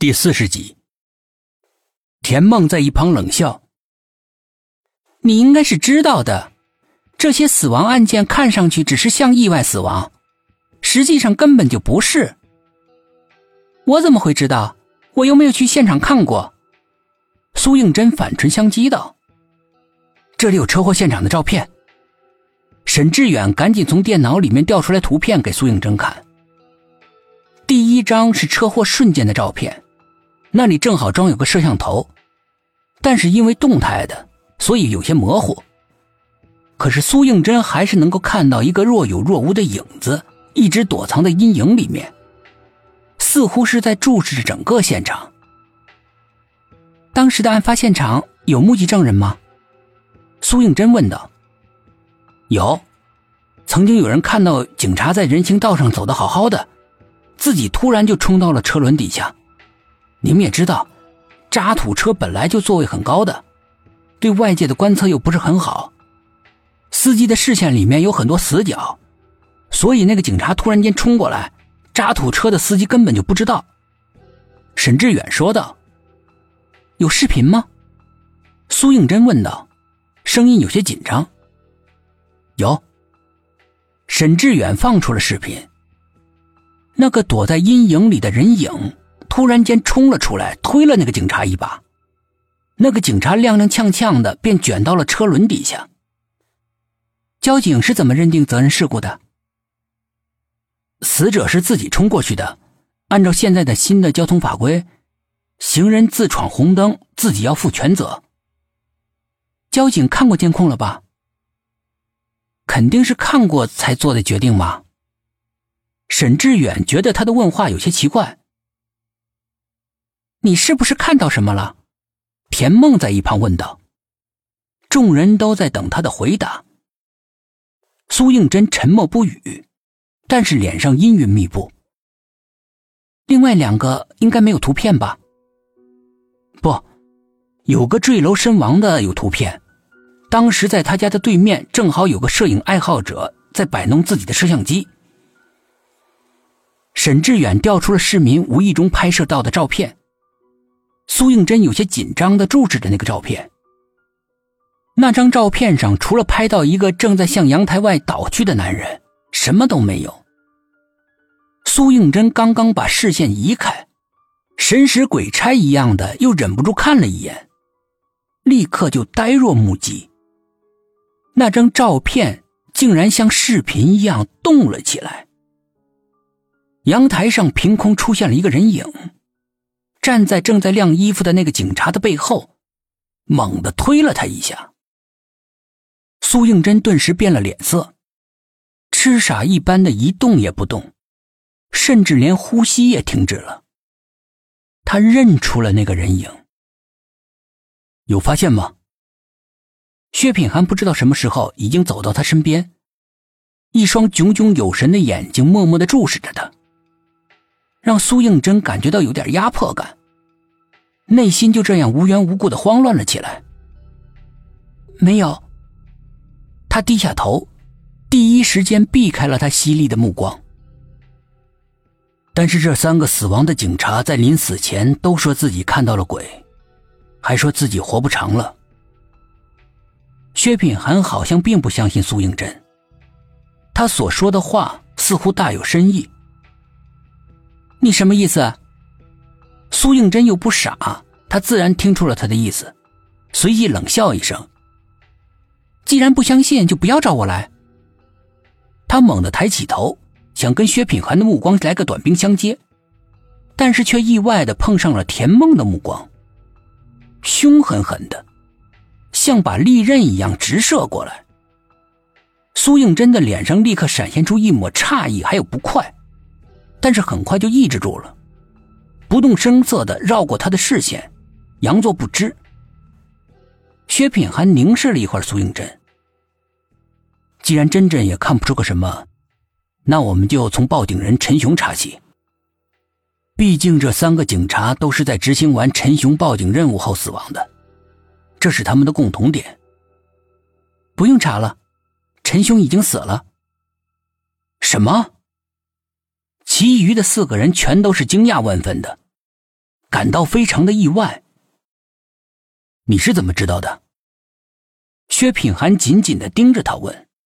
第四十集，田梦在一旁冷笑：“你应该是知道的，这些死亡案件看上去只是像意外死亡，实际上根本就不是。我怎么会知道？我又没有去现场看过。”苏应真反唇相讥道：“这里有车祸现场的照片。”沈志远赶紧从电脑里面调出来图片给苏应真看。第一张是车祸瞬间的照片。那里正好装有个摄像头，但是因为动态的，所以有些模糊。可是苏应真还是能够看到一个若有若无的影子，一直躲藏在阴影里面，似乎是在注视着整个现场。当时的案发现场有目击证人吗？苏应真问道。有，曾经有人看到警察在人行道上走的好好的，自己突然就冲到了车轮底下。你们也知道，渣土车本来就座位很高的，对外界的观测又不是很好，司机的视线里面有很多死角，所以那个警察突然间冲过来，渣土车的司机根本就不知道。沈志远说道：“有视频吗？”苏应真问道，声音有些紧张。有。沈志远放出了视频，那个躲在阴影里的人影。突然间冲了出来，推了那个警察一把，那个警察踉踉跄跄的便卷到了车轮底下。交警是怎么认定责任事故的？死者是自己冲过去的，按照现在的新的交通法规，行人自闯红灯自己要负全责。交警看过监控了吧？肯定是看过才做的决定嘛。沈志远觉得他的问话有些奇怪。你是不是看到什么了？田梦在一旁问道。众人都在等他的回答。苏应真沉默不语，但是脸上阴云密布。另外两个应该没有图片吧？不，有个坠楼身亡的有图片。当时在他家的对面，正好有个摄影爱好者在摆弄自己的摄像机。沈志远调出了市民无意中拍摄到的照片。苏应真有些紧张的注视着那个照片。那张照片上除了拍到一个正在向阳台外倒去的男人，什么都没有。苏应真刚刚把视线移开，神使鬼差一样的又忍不住看了一眼，立刻就呆若木鸡。那张照片竟然像视频一样动了起来，阳台上凭空出现了一个人影。站在正在晾衣服的那个警察的背后，猛地推了他一下。苏应真顿时变了脸色，痴傻一般的一动也不动，甚至连呼吸也停止了。他认出了那个人影。有发现吗？薛品涵不知道什么时候已经走到他身边，一双炯炯有神的眼睛默默的注视着他。让苏应真感觉到有点压迫感，内心就这样无缘无故的慌乱了起来。没有，他低下头，第一时间避开了他犀利的目光。但是这三个死亡的警察在临死前都说自己看到了鬼，还说自己活不长了。薛品涵好像并不相信苏应真，他所说的话似乎大有深意。你什么意思？苏应真又不傻，他自然听出了他的意思，随即冷笑一声：“既然不相信，就不要找我来。”他猛地抬起头，想跟薛品涵的目光来个短兵相接，但是却意外的碰上了田梦的目光，凶狠狠的，像把利刃一样直射过来。苏应真的脸上立刻闪现出一抹诧异，还有不快。但是很快就抑制住了，不动声色的绕过他的视线，佯作不知。薛品涵凝视了一会儿苏应真，既然真真也看不出个什么，那我们就从报警人陈雄查起。毕竟这三个警察都是在执行完陈雄报警任务后死亡的，这是他们的共同点。不用查了，陈雄已经死了。什么？其余的四个人全都是惊讶万分的，感到非常的意外。你是怎么知道的？薛品涵紧紧的盯着他问。